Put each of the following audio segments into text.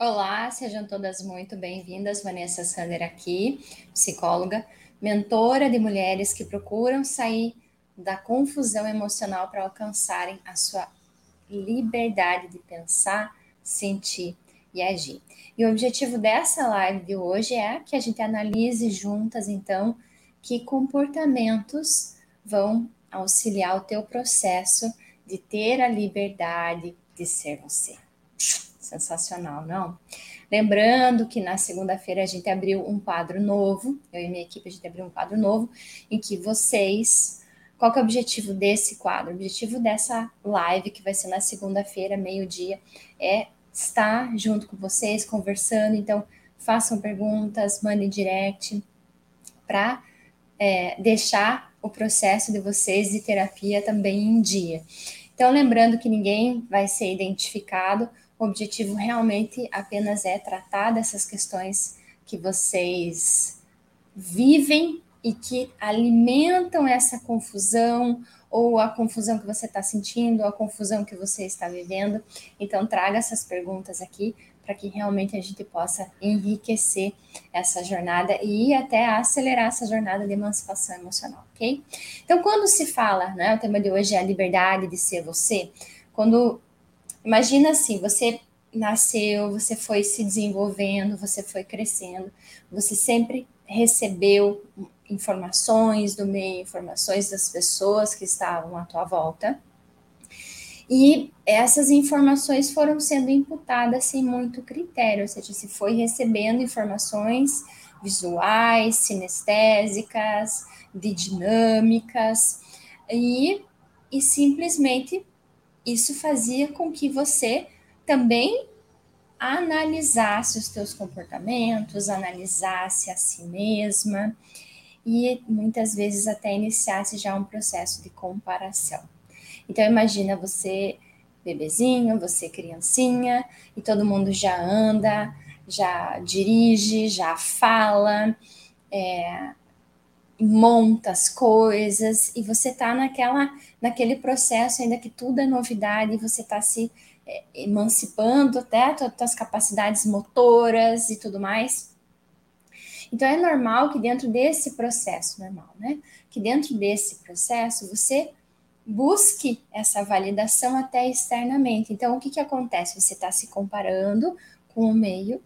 Olá, sejam todas muito bem-vindas. Vanessa Sander aqui, psicóloga, mentora de mulheres que procuram sair da confusão emocional para alcançarem a sua liberdade de pensar, sentir e agir. E o objetivo dessa live de hoje é que a gente analise juntas, então, que comportamentos vão auxiliar o teu processo de ter a liberdade de ser você. Sensacional, não? Lembrando que na segunda-feira a gente abriu um quadro novo, eu e minha equipe a gente abriu um quadro novo, em que vocês. Qual que é o objetivo desse quadro? O objetivo dessa live, que vai ser na segunda-feira, meio-dia, é estar junto com vocês, conversando. Então, façam perguntas, mandem direct, para é, deixar o processo de vocês de terapia também em dia. Então, lembrando que ninguém vai ser identificado, o objetivo realmente apenas é tratar dessas questões que vocês vivem e que alimentam essa confusão, ou a confusão que você está sentindo, ou a confusão que você está vivendo. Então, traga essas perguntas aqui para que realmente a gente possa enriquecer essa jornada e até acelerar essa jornada de emancipação emocional, ok? Então, quando se fala, né, o tema de hoje é a liberdade de ser você, quando imagina assim, você nasceu, você foi se desenvolvendo, você foi crescendo, você sempre recebeu informações do meio, informações das pessoas que estavam à tua volta. E essas informações foram sendo imputadas sem muito critério, ou seja, se foi recebendo informações visuais, sinestésicas, de dinâmicas, e, e simplesmente isso fazia com que você também analisasse os teus comportamentos, analisasse a si mesma e muitas vezes até iniciasse já um processo de comparação. Então imagina você bebezinho, você criancinha e todo mundo já anda, já dirige, já fala, é, monta as coisas e você está naquela naquele processo ainda que tudo é novidade você está se é, emancipando até as tuas capacidades motoras e tudo mais. Então é normal que dentro desse processo, normal, né? Que dentro desse processo você busque essa validação até externamente. Então o que que acontece? Você está se comparando com o meio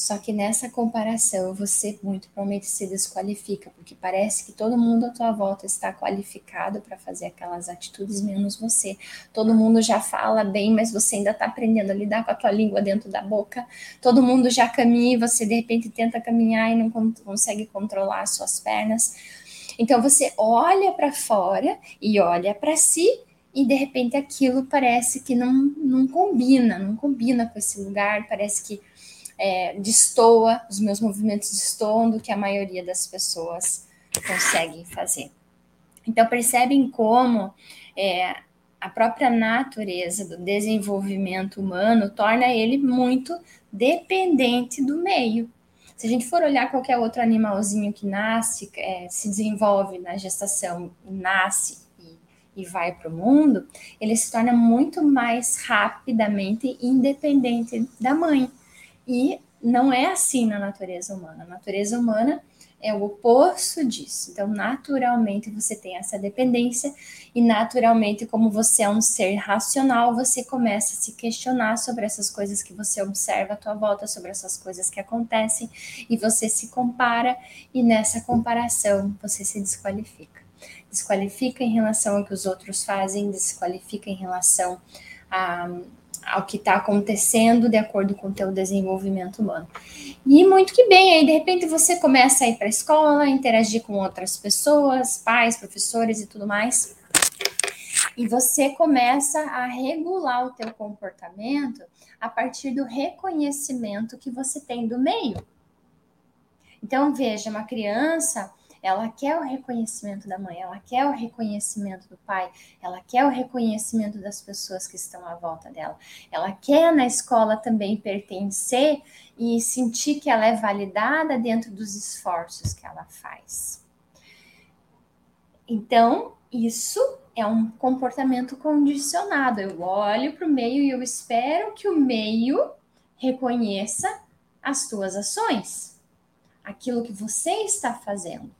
só que nessa comparação você muito provavelmente se desqualifica, porque parece que todo mundo à tua volta está qualificado para fazer aquelas atitudes, menos você. Todo mundo já fala bem, mas você ainda está aprendendo a lidar com a tua língua dentro da boca. Todo mundo já caminha e você de repente tenta caminhar e não consegue controlar as suas pernas. Então você olha para fora e olha para si e de repente aquilo parece que não, não combina, não combina com esse lugar, parece que é, destoa, os meus movimentos destoam do que a maioria das pessoas consegue fazer. Então, percebem como é, a própria natureza do desenvolvimento humano torna ele muito dependente do meio. Se a gente for olhar qualquer outro animalzinho que nasce, é, se desenvolve na gestação, nasce e, e vai para o mundo, ele se torna muito mais rapidamente independente da mãe. E não é assim na natureza humana. A natureza humana é o oposto disso. Então, naturalmente, você tem essa dependência, e naturalmente, como você é um ser racional, você começa a se questionar sobre essas coisas que você observa à tua volta, sobre essas coisas que acontecem, e você se compara, e nessa comparação você se desqualifica. Desqualifica em relação ao que os outros fazem, desqualifica em relação a ao que está acontecendo de acordo com o teu desenvolvimento humano. E muito que bem, aí de repente você começa a ir para a escola, interagir com outras pessoas, pais, professores e tudo mais. E você começa a regular o teu comportamento a partir do reconhecimento que você tem do meio. Então, veja, uma criança, ela quer o reconhecimento da mãe, ela quer o reconhecimento do pai, ela quer o reconhecimento das pessoas que estão à volta dela. Ela quer na escola também pertencer e sentir que ela é validada dentro dos esforços que ela faz. Então, isso é um comportamento condicionado. Eu olho para o meio e eu espero que o meio reconheça as tuas ações, aquilo que você está fazendo.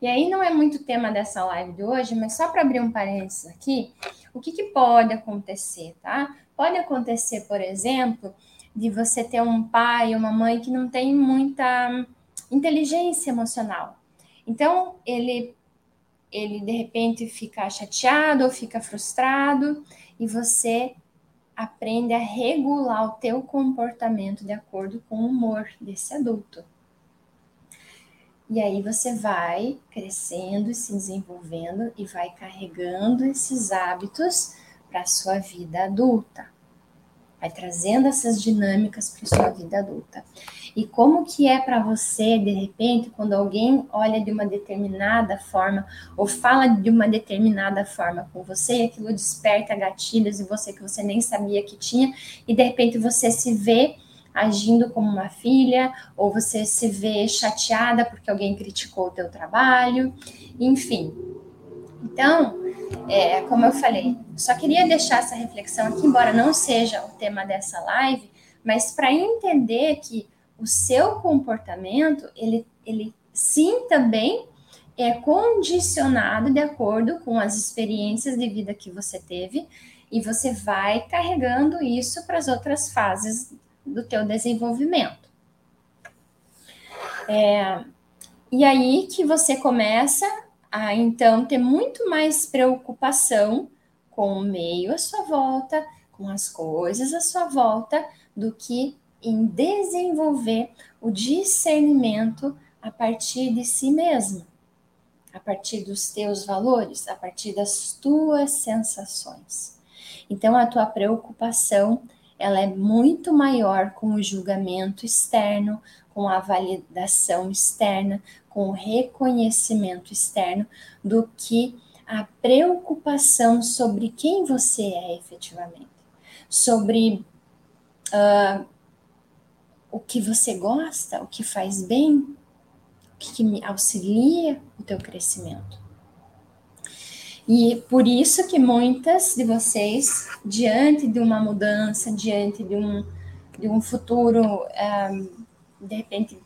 E aí não é muito tema dessa live de hoje, mas só para abrir um parênteses aqui, o que, que pode acontecer, tá? Pode acontecer, por exemplo, de você ter um pai ou uma mãe que não tem muita inteligência emocional. Então, ele ele de repente fica chateado ou fica frustrado e você aprende a regular o teu comportamento de acordo com o humor desse adulto. E aí você vai crescendo e se desenvolvendo e vai carregando esses hábitos para a sua vida adulta. Vai trazendo essas dinâmicas para sua vida adulta. E como que é para você, de repente, quando alguém olha de uma determinada forma ou fala de uma determinada forma com você, e aquilo desperta gatilhos em você que você nem sabia que tinha, e de repente você se vê agindo como uma filha, ou você se vê chateada porque alguém criticou o teu trabalho, enfim. Então, é, como eu falei, só queria deixar essa reflexão aqui, embora não seja o tema dessa live, mas para entender que o seu comportamento, ele, ele sim também é condicionado de acordo com as experiências de vida que você teve e você vai carregando isso para as outras fases do teu desenvolvimento. É, e aí que você começa a então ter muito mais preocupação com o meio à sua volta, com as coisas à sua volta, do que em desenvolver o discernimento a partir de si mesmo, a partir dos teus valores, a partir das tuas sensações. Então a tua preocupação ela é muito maior com o julgamento externo, com a validação externa, com o reconhecimento externo, do que a preocupação sobre quem você é efetivamente, sobre uh, o que você gosta, o que faz bem, o que auxilia o teu crescimento. E por isso que muitas de vocês, diante de uma mudança, diante de um, de um futuro, um, eh, de repente,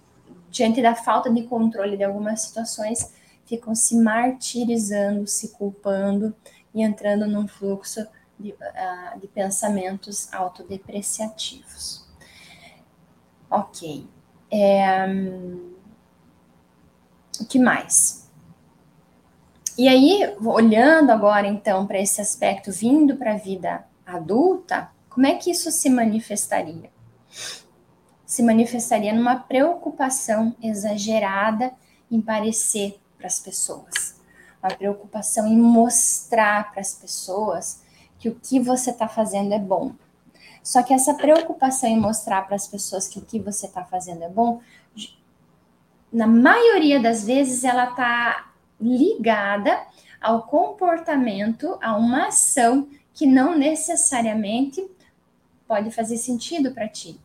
diante da falta de controle de algumas situações, ficam se martirizando, se culpando e entrando num fluxo de, uh, de pensamentos autodepreciativos. Ok. É, um, o que mais? E aí, olhando agora então para esse aspecto vindo para a vida adulta, como é que isso se manifestaria? Se manifestaria numa preocupação exagerada em parecer para as pessoas, uma preocupação em mostrar para as pessoas que o que você está fazendo é bom. Só que essa preocupação em mostrar para as pessoas que o que você está fazendo é bom, na maioria das vezes ela está ligada ao comportamento, a uma ação que não necessariamente pode fazer sentido para ti.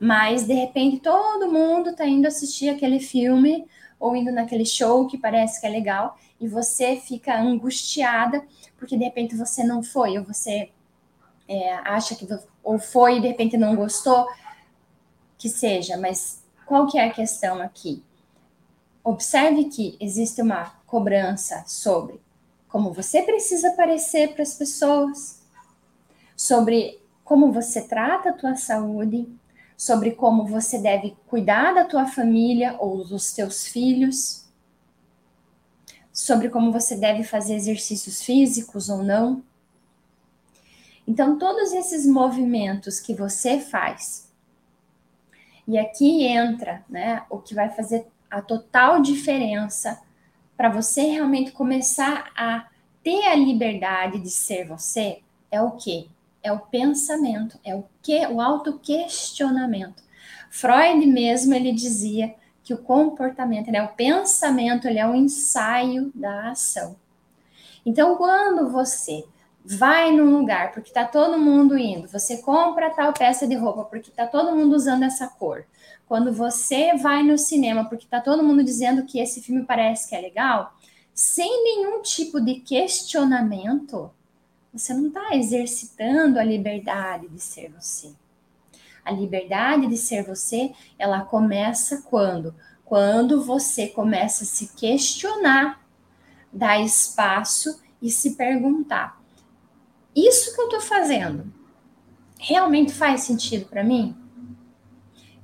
Mas de repente todo mundo está indo assistir aquele filme ou indo naquele show que parece que é legal e você fica angustiada porque de repente você não foi ou você é, acha que ou foi e de repente não gostou, que seja. Mas qual que é a questão aqui? Observe que existe uma cobrança sobre como você precisa parecer para as pessoas, sobre como você trata a tua saúde, sobre como você deve cuidar da tua família ou dos teus filhos, sobre como você deve fazer exercícios físicos ou não. Então, todos esses movimentos que você faz, e aqui entra né, o que vai fazer a total diferença para você realmente começar a ter a liberdade de ser você, é o quê? É o pensamento, é o que o autoquestionamento. Freud mesmo ele dizia que o comportamento, né, o pensamento, ele é um ensaio da ação. Então, quando você vai num lugar porque está todo mundo indo, você compra tal peça de roupa porque está todo mundo usando essa cor, quando você vai no cinema, porque tá todo mundo dizendo que esse filme parece que é legal, sem nenhum tipo de questionamento, você não está exercitando a liberdade de ser você. A liberdade de ser você, ela começa quando? Quando você começa a se questionar, dar espaço e se perguntar: isso que eu estou fazendo realmente faz sentido para mim?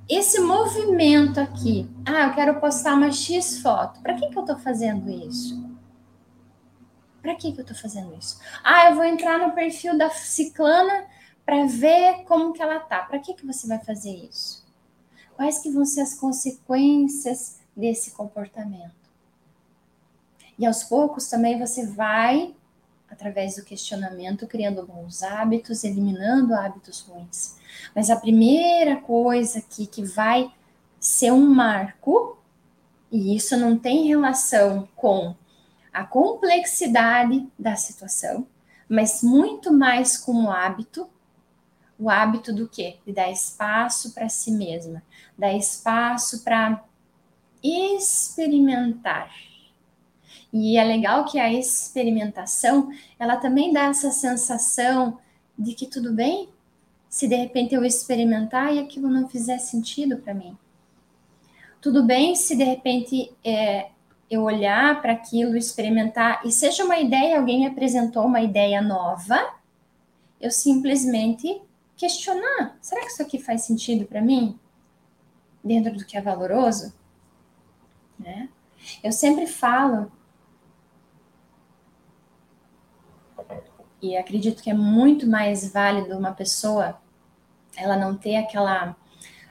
Esse movimento aqui, ah, eu quero postar uma X foto, para que, que eu estou fazendo isso? Para que, que eu estou fazendo isso? Ah, eu vou entrar no perfil da ciclana para ver como que ela tá. Para que, que você vai fazer isso? Quais que vão ser as consequências desse comportamento? E aos poucos também você vai através do questionamento, criando bons hábitos, eliminando hábitos ruins. Mas a primeira coisa aqui que vai ser um marco, e isso não tem relação com a complexidade da situação, mas muito mais com o hábito. O hábito do quê? De dar espaço para si mesma, dar espaço para experimentar e é legal que a experimentação, ela também dá essa sensação de que tudo bem se de repente eu experimentar e aquilo não fizer sentido para mim. Tudo bem se de repente é, eu olhar para aquilo, experimentar, e seja uma ideia, alguém me apresentou uma ideia nova, eu simplesmente questionar: será que isso aqui faz sentido para mim? Dentro do que é valoroso? Né? Eu sempre falo E acredito que é muito mais válido uma pessoa ela não ter aquela.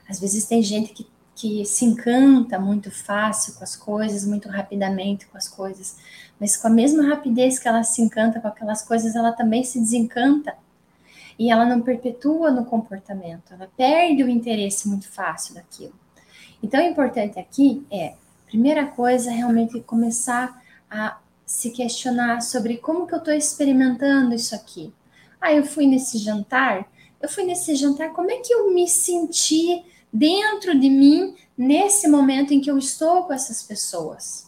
Às vezes tem gente que, que se encanta muito fácil com as coisas, muito rapidamente com as coisas, mas com a mesma rapidez que ela se encanta com aquelas coisas, ela também se desencanta. E ela não perpetua no comportamento, ela perde o interesse muito fácil daquilo. Então, o importante aqui é, primeira coisa, realmente começar a se questionar sobre como que eu estou experimentando isso aqui. Ah, eu fui nesse jantar, eu fui nesse jantar, como é que eu me senti dentro de mim nesse momento em que eu estou com essas pessoas?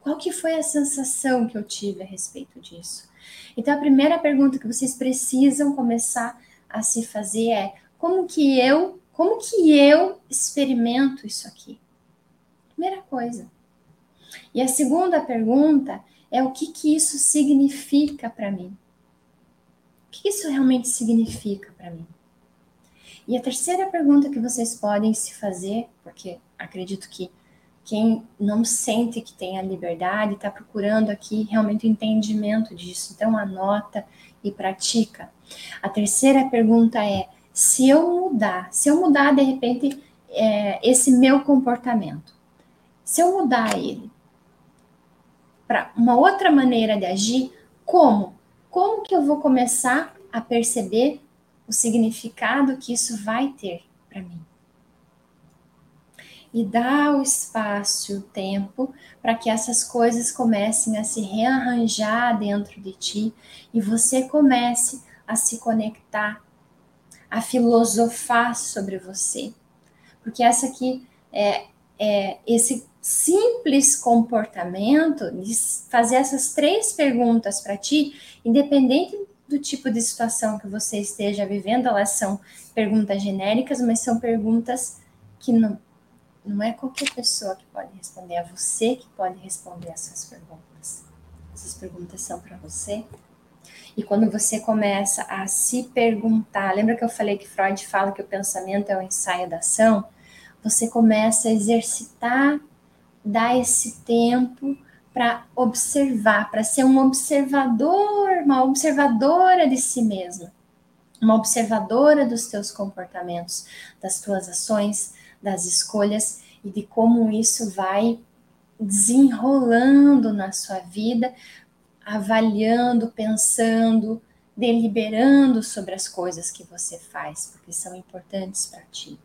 Qual que foi a sensação que eu tive a respeito disso? Então a primeira pergunta que vocês precisam começar a se fazer é: como que eu, como que eu experimento isso aqui? Primeira coisa. E a segunda pergunta é o que, que isso significa para mim? O que isso realmente significa para mim? E a terceira pergunta que vocês podem se fazer, porque acredito que quem não sente que tem a liberdade está procurando aqui realmente o entendimento disso, então anota e pratica. A terceira pergunta é: se eu mudar, se eu mudar de repente é, esse meu comportamento, se eu mudar ele, para uma outra maneira de agir, como? Como que eu vou começar a perceber o significado que isso vai ter para mim? E dá o espaço, o tempo para que essas coisas comecem a se rearranjar dentro de ti e você comece a se conectar, a filosofar sobre você. Porque essa aqui é, é esse simples comportamento de fazer essas três perguntas para ti, independente do tipo de situação que você esteja vivendo, elas são perguntas genéricas, mas são perguntas que não, não é qualquer pessoa que pode responder, é você que pode responder essas perguntas. Essas perguntas são para você. E quando você começa a se perguntar, lembra que eu falei que Freud fala que o pensamento é o ensaio da ação? Você começa a exercitar dar esse tempo para observar, para ser um observador, uma observadora de si mesma, uma observadora dos teus comportamentos, das tuas ações, das escolhas e de como isso vai desenrolando na sua vida, avaliando, pensando, deliberando sobre as coisas que você faz, porque são importantes para ti.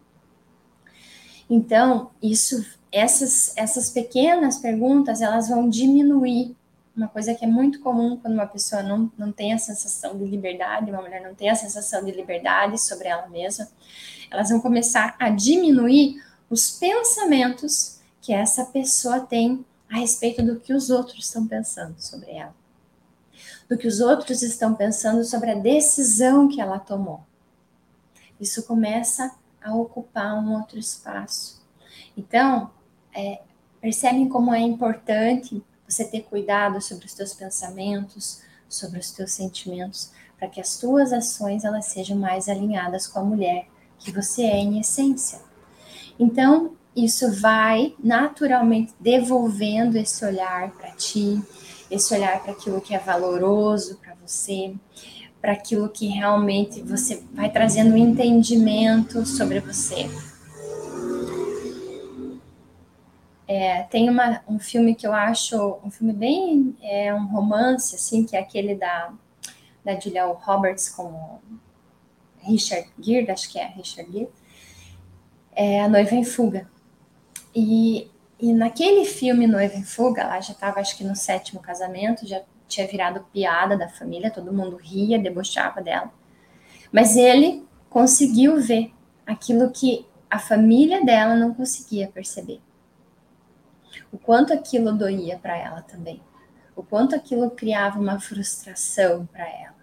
Então, isso essas, essas pequenas perguntas, elas vão diminuir uma coisa que é muito comum quando uma pessoa não, não tem a sensação de liberdade, uma mulher não tem a sensação de liberdade sobre ela mesma, elas vão começar a diminuir os pensamentos que essa pessoa tem a respeito do que os outros estão pensando sobre ela, do que os outros estão pensando sobre a decisão que ela tomou. isso começa a ocupar um outro espaço. Então, é, percebem como é importante você ter cuidado sobre os teus pensamentos, sobre os teus sentimentos, para que as tuas ações elas sejam mais alinhadas com a mulher que você é em essência. Então, isso vai naturalmente devolvendo esse olhar para ti, esse olhar para aquilo que é valoroso para você, para aquilo que realmente você vai trazendo entendimento sobre você. É, tem uma, um filme que eu acho um filme bem é um romance assim que é aquele da da Julia Roberts com Richard Gere, acho que é Richard Gere, é A Noiva em Fuga. E, e naquele filme Noiva em Fuga, ela já estava acho que no sétimo casamento, já tinha virado piada da família, todo mundo ria, debochava dela. Mas ele conseguiu ver aquilo que a família dela não conseguia perceber o quanto aquilo doía para ela também, o quanto aquilo criava uma frustração para ela.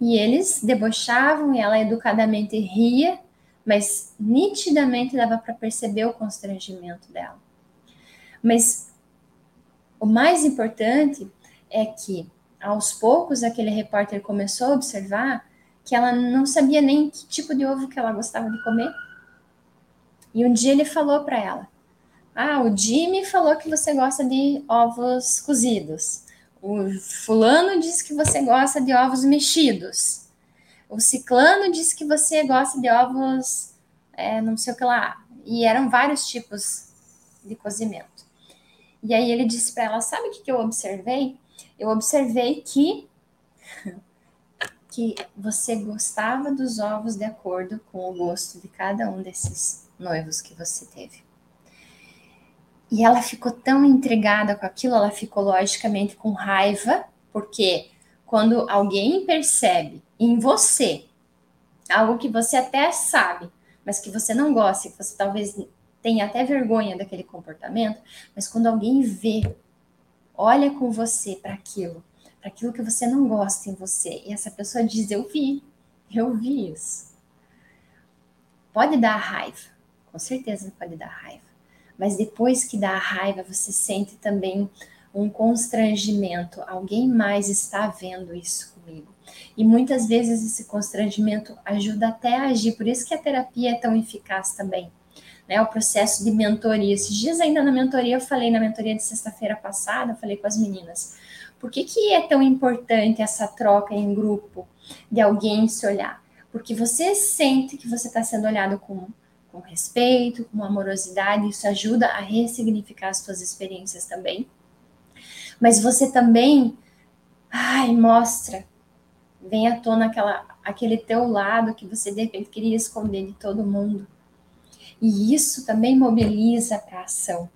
E eles debochavam e ela educadamente ria, mas nitidamente dava para perceber o constrangimento dela. Mas o mais importante é que aos poucos aquele repórter começou a observar que ela não sabia nem que tipo de ovo que ela gostava de comer. E um dia ele falou para ela: ah, o Jimmy falou que você gosta de ovos cozidos. O fulano disse que você gosta de ovos mexidos. O ciclano disse que você gosta de ovos, é, não sei o que lá. E eram vários tipos de cozimento. E aí ele disse para ela: Sabe o que, que eu observei? Eu observei que que você gostava dos ovos de acordo com o gosto de cada um desses noivos que você teve. E ela ficou tão intrigada com aquilo, ela ficou logicamente com raiva, porque quando alguém percebe em você algo que você até sabe, mas que você não gosta, que você talvez tenha até vergonha daquele comportamento, mas quando alguém vê, olha com você para aquilo, para aquilo que você não gosta em você, e essa pessoa diz: Eu vi, eu vi isso. Pode dar raiva, com certeza pode dar raiva mas depois que dá a raiva, você sente também um constrangimento. Alguém mais está vendo isso comigo. E muitas vezes esse constrangimento ajuda até a agir. Por isso que a terapia é tão eficaz também. Né, o processo de mentoria. Esses dias ainda na mentoria, eu falei na mentoria de sexta-feira passada, eu falei com as meninas. Por que, que é tão importante essa troca em grupo de alguém se olhar? Porque você sente que você está sendo olhado com com respeito, com amorosidade, isso ajuda a ressignificar as suas experiências também. Mas você também, ai, mostra, vem à tona aquela, aquele teu lado que você de repente queria esconder de todo mundo. E isso também mobiliza para ação,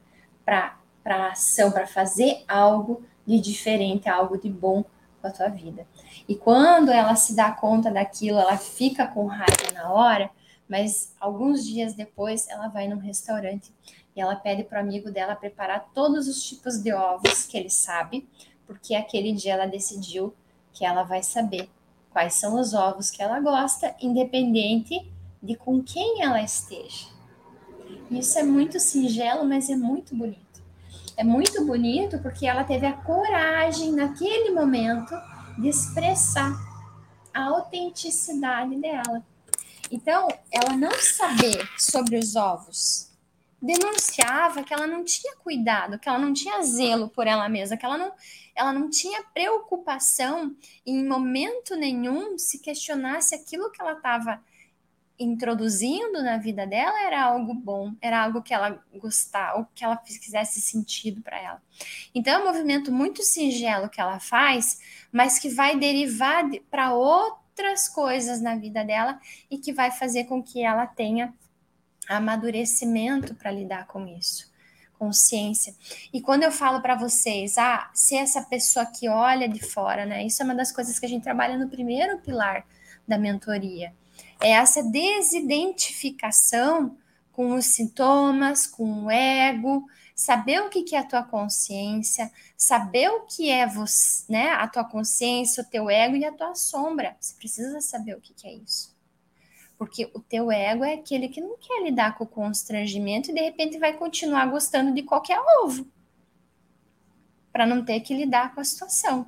para ação, para fazer algo de diferente, algo de bom com a tua vida. E quando ela se dá conta daquilo, ela fica com raiva na hora, mas alguns dias depois ela vai num restaurante e ela pede para o amigo dela preparar todos os tipos de ovos que ele sabe, porque aquele dia ela decidiu que ela vai saber quais são os ovos que ela gosta, independente de com quem ela esteja. Isso é muito singelo, mas é muito bonito. É muito bonito porque ela teve a coragem naquele momento de expressar a autenticidade dela. Então, ela não saber sobre os ovos denunciava que ela não tinha cuidado, que ela não tinha zelo por ela mesma, que ela não, ela não tinha preocupação em momento nenhum se questionar se aquilo que ela estava introduzindo na vida dela era algo bom, era algo que ela gostava, ou que ela fizesse sentido para ela. Então é um movimento muito singelo que ela faz, mas que vai derivar para outro outras coisas na vida dela e que vai fazer com que ela tenha amadurecimento para lidar com isso, consciência. E quando eu falo para vocês, ah, ser essa pessoa que olha de fora, né? Isso é uma das coisas que a gente trabalha no primeiro pilar da mentoria. É essa desidentificação com os sintomas, com o ego, saber o que é a tua consciência, saber o que é você, né, a tua consciência, o teu ego e a tua sombra. Você precisa saber o que é isso. Porque o teu ego é aquele que não quer lidar com o constrangimento e de repente vai continuar gostando de qualquer ovo. Para não ter que lidar com a situação.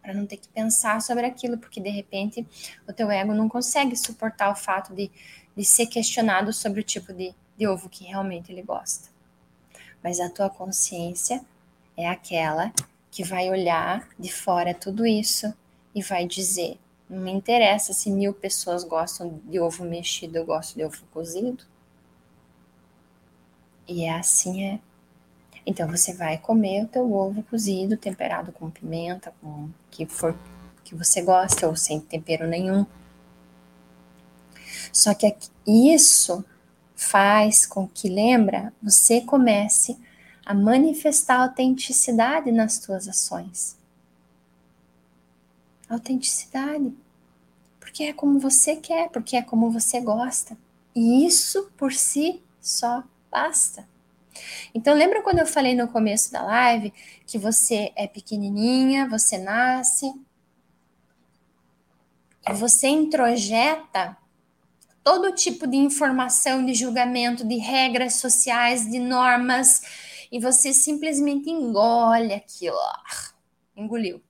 Para não ter que pensar sobre aquilo, porque de repente o teu ego não consegue suportar o fato de, de ser questionado sobre o tipo de, de ovo que realmente ele gosta. Mas a tua consciência é aquela que vai olhar de fora tudo isso e vai dizer: não me interessa se mil pessoas gostam de ovo mexido, eu gosto de ovo cozido. E é assim é. Então você vai comer o teu ovo cozido, temperado com pimenta, com que for que você gosta, ou sem tempero nenhum. Só que isso faz com que, lembra, você comece a manifestar autenticidade nas tuas ações. Autenticidade. Porque é como você quer, porque é como você gosta. E isso por si só basta. Então, lembra quando eu falei no começo da live que você é pequenininha, você nasce, você introjeta todo tipo de informação, de julgamento, de regras sociais, de normas, e você simplesmente engole aquilo, engoliu.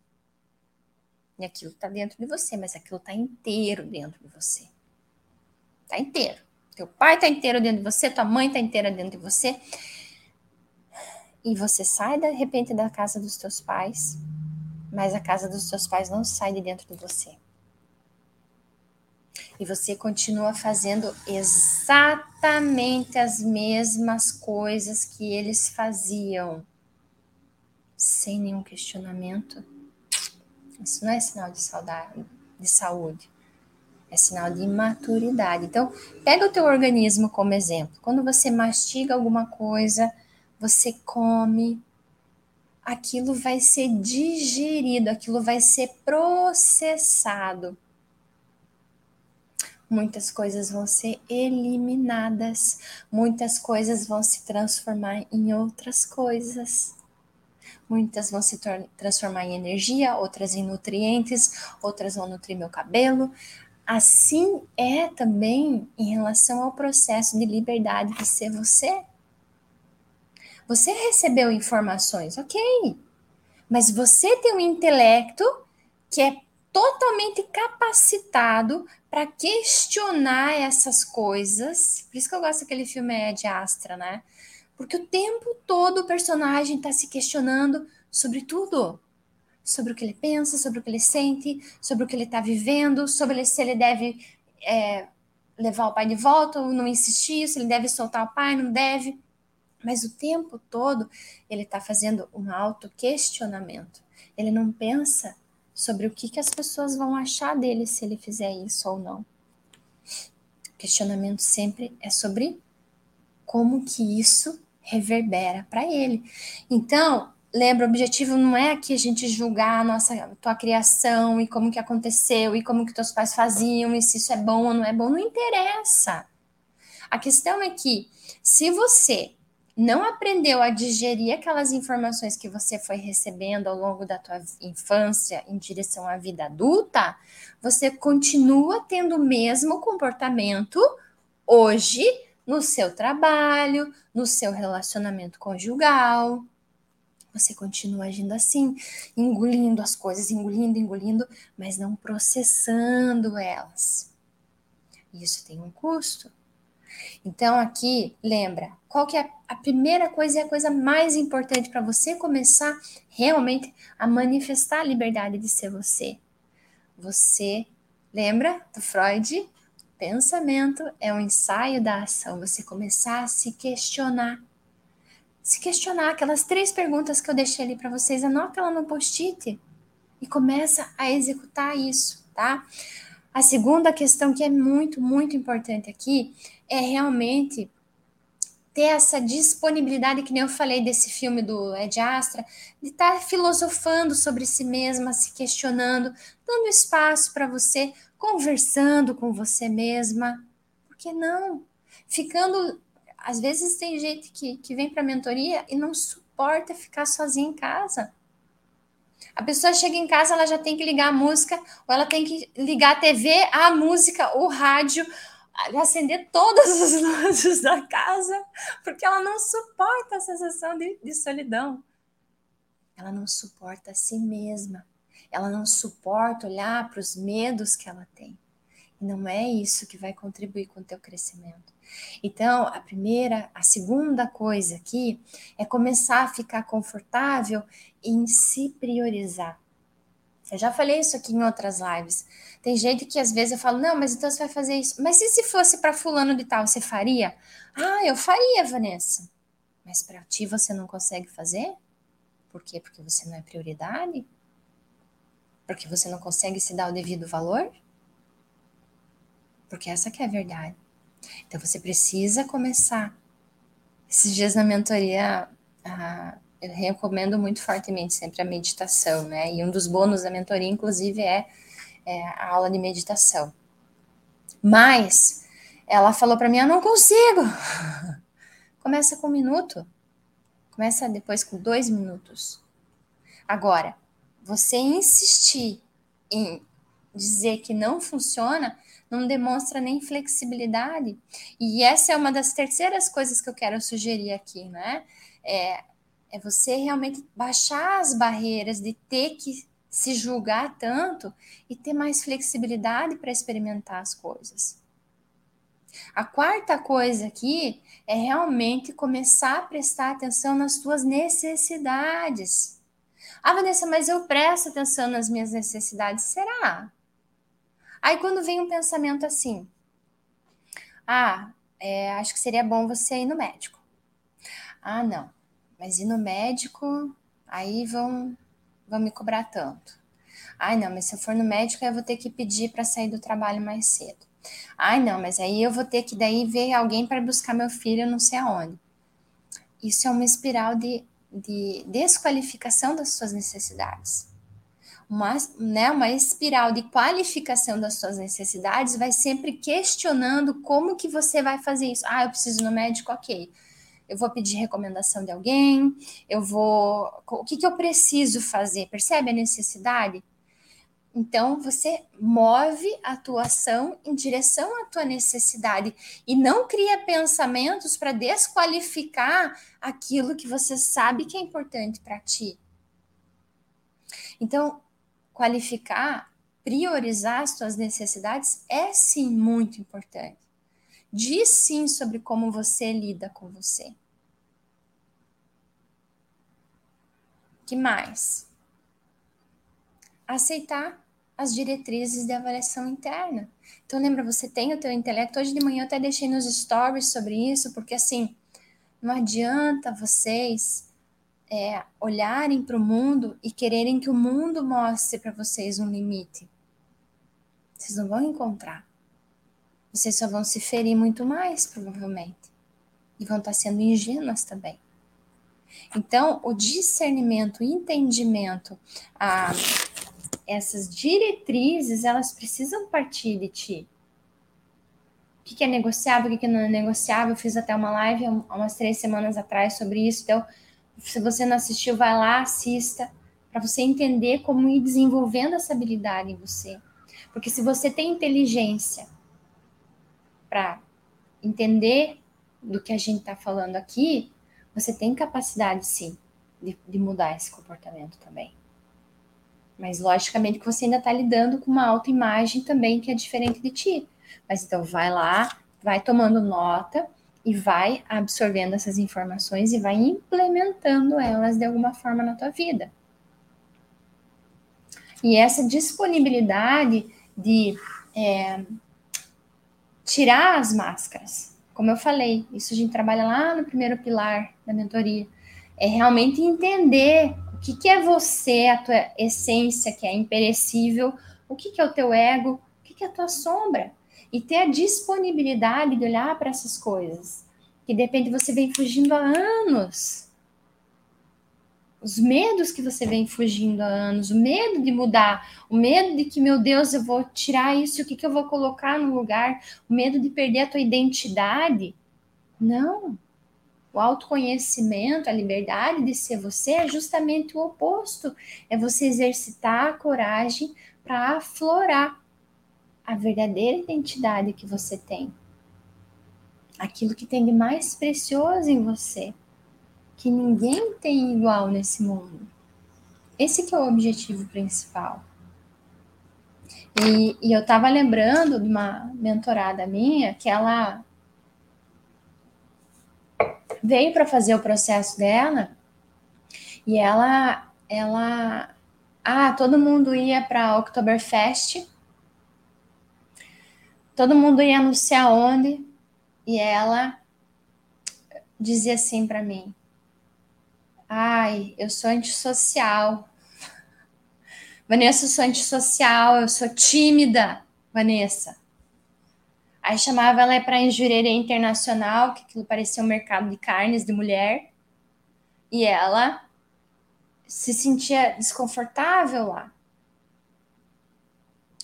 E aquilo está dentro de você, mas aquilo está inteiro dentro de você. Está inteiro. Teu pai está inteiro dentro de você, tua mãe está inteira dentro de você. E você sai de repente da casa dos teus pais, mas a casa dos teus pais não sai de dentro de você e você continua fazendo exatamente as mesmas coisas que eles faziam, sem nenhum questionamento, isso não é sinal de saudade, de saúde, é sinal de imaturidade. Então, pega o teu organismo como exemplo. Quando você mastiga alguma coisa, você come, aquilo vai ser digerido, aquilo vai ser processado muitas coisas vão ser eliminadas, muitas coisas vão se transformar em outras coisas. Muitas vão se transformar em energia, outras em nutrientes, outras vão nutrir meu cabelo. Assim é também em relação ao processo de liberdade de ser você. Você recebeu informações, ok, mas você tem um intelecto que é totalmente capacitado para questionar essas coisas. Por isso que eu gosto daquele filme é de Astra, né? Porque o tempo todo o personagem está se questionando sobre tudo. Sobre o que ele pensa, sobre o que ele sente, sobre o que ele está vivendo, sobre se ele deve é, levar o pai de volta ou não insistir, se ele deve soltar o pai, não deve. Mas o tempo todo ele está fazendo um auto-questionamento. Ele não pensa sobre o que, que as pessoas vão achar dele se ele fizer isso ou não. O questionamento sempre é sobre como que isso reverbera para ele. Então, lembra, o objetivo não é aqui a gente julgar a nossa tua criação e como que aconteceu e como que teus pais faziam e se isso é bom ou não é bom, não interessa. A questão é que se você não aprendeu a digerir aquelas informações que você foi recebendo ao longo da tua infância em direção à vida adulta, você continua tendo o mesmo comportamento hoje no seu trabalho, no seu relacionamento conjugal. Você continua agindo assim, engolindo as coisas, engolindo, engolindo, mas não processando elas. Isso tem um custo. Então, aqui, lembra, qual que é a primeira coisa e a coisa mais importante para você começar realmente a manifestar a liberdade de ser você? Você, lembra do Freud? Pensamento é um ensaio da ação, você começar a se questionar. Se questionar aquelas três perguntas que eu deixei ali para vocês, anota ela no post-it e começa a executar isso, tá? A segunda questão que é muito, muito importante aqui é realmente ter essa disponibilidade, que nem eu falei desse filme do Ed Astra, de estar tá filosofando sobre si mesma, se questionando, dando espaço para você, conversando com você mesma. Por que não? Ficando. Às vezes tem gente que, que vem para a mentoria e não suporta ficar sozinha em casa. A pessoa chega em casa, ela já tem que ligar a música, ou ela tem que ligar a TV, a música, o rádio, acender todas as luzes da casa, porque ela não suporta a sensação de, de solidão. Ela não suporta a si mesma. Ela não suporta olhar para os medos que ela tem. E não é isso que vai contribuir com o teu crescimento. Então, a primeira, a segunda coisa aqui é começar a ficar confortável em se priorizar. Eu já falei isso aqui em outras lives. Tem gente que às vezes eu falo, não, mas então você vai fazer isso. Mas e se fosse para fulano de tal, você faria? Ah, eu faria, Vanessa. Mas para ti você não consegue fazer? Por quê? Porque você não é prioridade? Porque você não consegue se dar o devido valor? Porque essa que é a verdade. Então você precisa começar. Esses dias na mentoria, eu recomendo muito fortemente sempre a meditação, né? E um dos bônus da mentoria, inclusive, é, é a aula de meditação. Mas ela falou para mim: eu não consigo. Começa com um minuto. Começa depois com dois minutos. Agora, você insistir em dizer que não funciona, não demonstra nem flexibilidade. E essa é uma das terceiras coisas que eu quero sugerir aqui, né? É, é você realmente baixar as barreiras de ter que se julgar tanto e ter mais flexibilidade para experimentar as coisas. A quarta coisa aqui é realmente começar a prestar atenção nas suas necessidades. Ah, Vanessa, mas eu presto atenção nas minhas necessidades. Será? Aí quando vem um pensamento assim, ah, é, acho que seria bom você ir no médico. Ah, não, mas ir no médico, aí vão, vão me cobrar tanto. Ai, não, mas se eu for no médico, eu vou ter que pedir para sair do trabalho mais cedo. Ai, não, mas aí eu vou ter que daí ver alguém para buscar meu filho não sei aonde. Isso é uma espiral de, de desqualificação das suas necessidades uma, né, uma espiral de qualificação das suas necessidades, vai sempre questionando como que você vai fazer isso. Ah, eu preciso no médico, ok. Eu vou pedir recomendação de alguém, eu vou. O que, que eu preciso fazer? Percebe a necessidade? Então, você move a tua ação em direção à tua necessidade e não cria pensamentos para desqualificar aquilo que você sabe que é importante para ti. Então, qualificar, priorizar as suas necessidades é sim muito importante. Diz sim sobre como você lida com você. que mais? Aceitar as diretrizes de avaliação interna. Então lembra, você tem o teu intelecto. Hoje de manhã eu até deixei nos stories sobre isso, porque assim, não adianta vocês é, olharem para o mundo e quererem que o mundo mostre para vocês um limite. Vocês não vão encontrar. Vocês só vão se ferir muito mais, provavelmente. E vão estar sendo ingênuas também. Então, o discernimento, o entendimento, a, essas diretrizes, elas precisam partir de ti. O que é negociável, o que não é negociável? Eu fiz até uma live há umas três semanas atrás sobre isso. Então, se você não assistiu, vai lá, assista, para você entender como ir desenvolvendo essa habilidade em você. Porque se você tem inteligência para entender do que a gente está falando aqui, você tem capacidade, sim, de, de, mudar esse comportamento também. Mas, logicamente, que você ainda está lidando com uma autoimagem também que é diferente de ti. Mas então, vai lá, vai tomando nota e vai absorvendo essas informações e vai implementando elas de alguma forma na tua vida. E essa disponibilidade de é, tirar as máscaras, como eu falei, isso a gente trabalha lá no primeiro pilar da mentoria, é realmente entender o que, que é você, a tua essência que é imperecível, o que, que é o teu ego, o que, que é a tua sombra. E ter a disponibilidade de olhar para essas coisas, que de repente você vem fugindo há anos. Os medos que você vem fugindo há anos, o medo de mudar, o medo de que, meu Deus, eu vou tirar isso, o que, que eu vou colocar no lugar, o medo de perder a tua identidade. Não. O autoconhecimento, a liberdade de ser você é justamente o oposto. É você exercitar a coragem para aflorar a verdadeira identidade que você tem. Aquilo que tem de mais precioso em você, que ninguém tem igual nesse mundo. Esse que é o objetivo principal. E, e eu estava lembrando de uma mentorada minha que ela veio para fazer o processo dela e ela ela ah, todo mundo ia para Oktoberfest. Todo mundo ia não sei aonde e ela dizia assim para mim: "Ai, eu sou antissocial. Vanessa, eu sou antissocial, eu sou tímida, Vanessa. Aí chamava ela para Injurerê Internacional, que aquilo parecia um mercado de carnes de mulher. E ela se sentia desconfortável lá.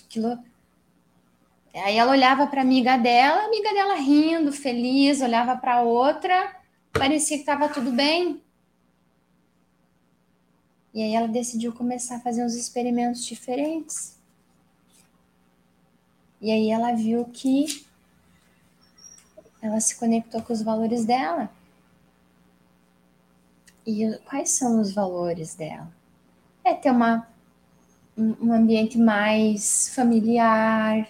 Aquilo. Aí ela olhava para a amiga dela, a amiga dela rindo, feliz, olhava para outra, parecia que estava tudo bem. E aí ela decidiu começar a fazer uns experimentos diferentes. E aí ela viu que ela se conectou com os valores dela. E quais são os valores dela? É ter uma, um ambiente mais familiar,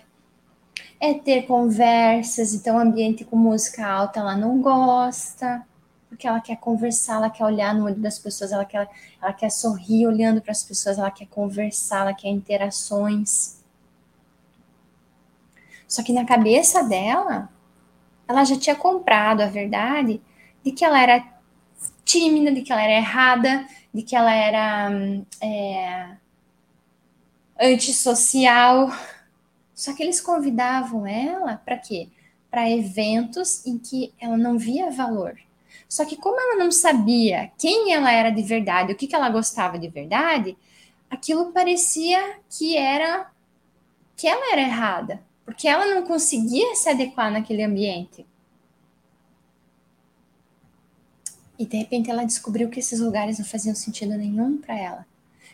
é ter conversas, então ambiente com música alta ela não gosta porque ela quer conversar, ela quer olhar no olho das pessoas, ela quer, ela quer sorrir olhando para as pessoas, ela quer conversar, ela quer interações. Só que na cabeça dela, ela já tinha comprado a verdade de que ela era tímida, de que ela era errada, de que ela era é, antissocial. Só que eles convidavam ela para quê? Para eventos em que ela não via valor. Só que como ela não sabia quem ela era de verdade, o que, que ela gostava de verdade, aquilo parecia que era que ela era errada, porque ela não conseguia se adequar naquele ambiente. E de repente ela descobriu que esses lugares não faziam sentido nenhum para ela.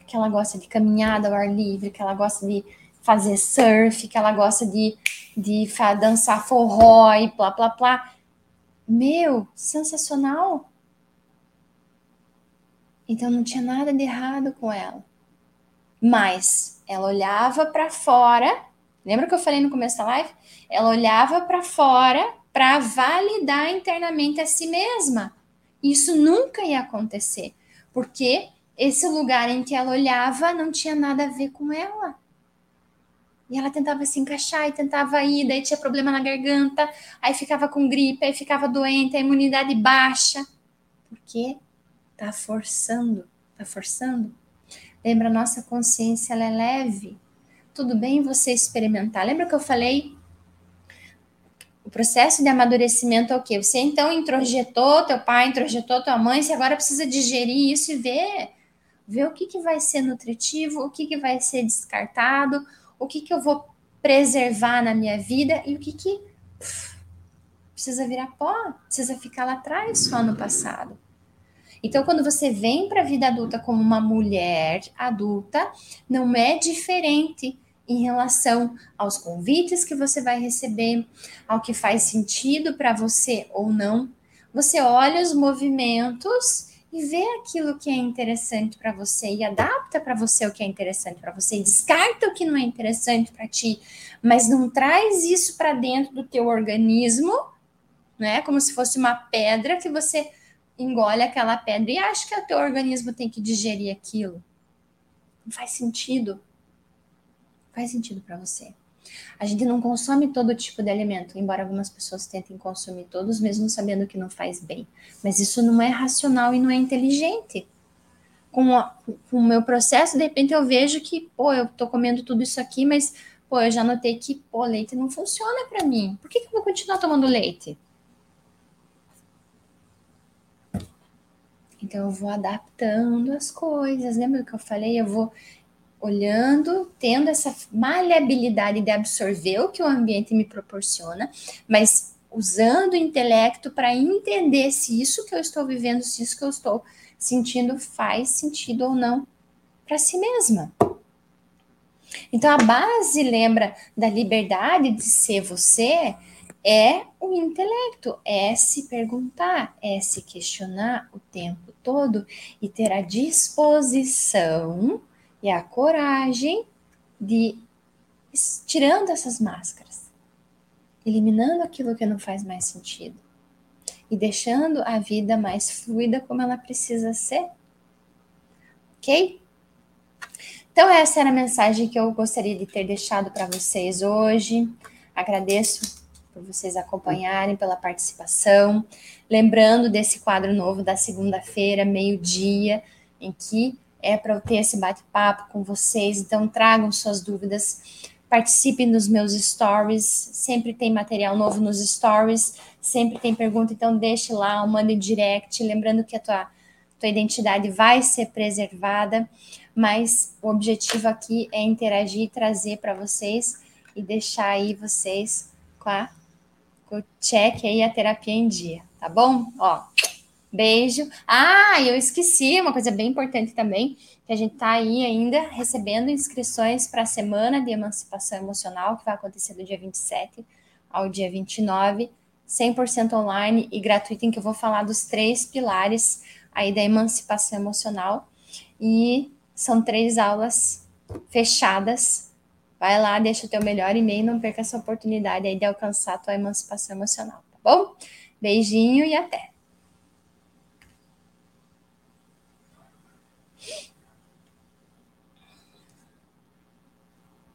Que ela gosta de caminhada ao ar livre, que ela gosta de fazer surf, que ela gosta de, de dançar forró e plá, plá, plá. Meu, sensacional! Então não tinha nada de errado com ela. Mas ela olhava para fora. Lembra que eu falei no começo da live? Ela olhava para fora para validar internamente a si mesma. Isso nunca ia acontecer, porque esse lugar em que ela olhava não tinha nada a ver com ela. E ela tentava se encaixar e tentava ir, daí tinha problema na garganta, aí ficava com gripe, aí ficava doente, a imunidade baixa. Porque tá forçando, tá forçando. Lembra, nossa consciência ela é leve. Tudo bem você experimentar. Lembra que eu falei? O processo de amadurecimento é o quê? Você então introjetou, teu pai introjetou tua mãe, você agora precisa digerir isso e ver, ver o que, que vai ser nutritivo, o que, que vai ser descartado, o que, que eu vou preservar na minha vida e o que, que precisa virar pó, precisa ficar lá atrás, só no passado. Então, quando você vem para a vida adulta como uma mulher adulta, não é diferente em relação aos convites que você vai receber, ao que faz sentido para você ou não. Você olha os movimentos e vê aquilo que é interessante para você e adapta para você o que é interessante para você, descarta o que não é interessante para ti, mas não traz isso para dentro do teu organismo, né? Como se fosse uma pedra que você engole aquela pedra e acha que o teu organismo tem que digerir aquilo. Não faz sentido. Faz sentido para você. A gente não consome todo tipo de alimento, embora algumas pessoas tentem consumir todos, mesmo sabendo que não faz bem. Mas isso não é racional e não é inteligente. Com, a, com o meu processo, de repente eu vejo que, pô, eu tô comendo tudo isso aqui, mas, pô, eu já notei que, pô, leite não funciona para mim. Por que, que eu vou continuar tomando leite? Então eu vou adaptando as coisas. Lembra que eu falei? Eu vou olhando, tendo essa maleabilidade de absorver o que o ambiente me proporciona, mas usando o intelecto para entender se isso que eu estou vivendo, se isso que eu estou sentindo faz sentido ou não para si mesma. Então a base, lembra, da liberdade de ser você é o intelecto, é se perguntar, é se questionar o tempo todo e ter a disposição e a coragem de tirando essas máscaras, eliminando aquilo que não faz mais sentido e deixando a vida mais fluida como ela precisa ser. Ok? Então, essa era a mensagem que eu gostaria de ter deixado para vocês hoje. Agradeço por vocês acompanharem, pela participação. Lembrando desse quadro novo da segunda-feira, meio-dia, em que é para eu ter esse bate-papo com vocês. Então, tragam suas dúvidas, participem dos meus stories. Sempre tem material novo nos stories, sempre tem pergunta, então deixe lá, mande direct. Lembrando que a tua, tua identidade vai ser preservada, mas o objetivo aqui é interagir, trazer para vocês e deixar aí vocês com a o check aí a terapia em dia, tá bom? Ó, beijo. Ah, eu esqueci uma coisa bem importante também, que a gente tá aí ainda recebendo inscrições para a semana de emancipação emocional, que vai acontecer do dia 27 ao dia 29, 100% online e gratuito, em que eu vou falar dos três pilares aí da emancipação emocional. E são três aulas fechadas Vai lá, deixa o teu melhor e-mail, não perca essa oportunidade aí de alcançar a tua emancipação emocional, tá bom? Beijinho e até!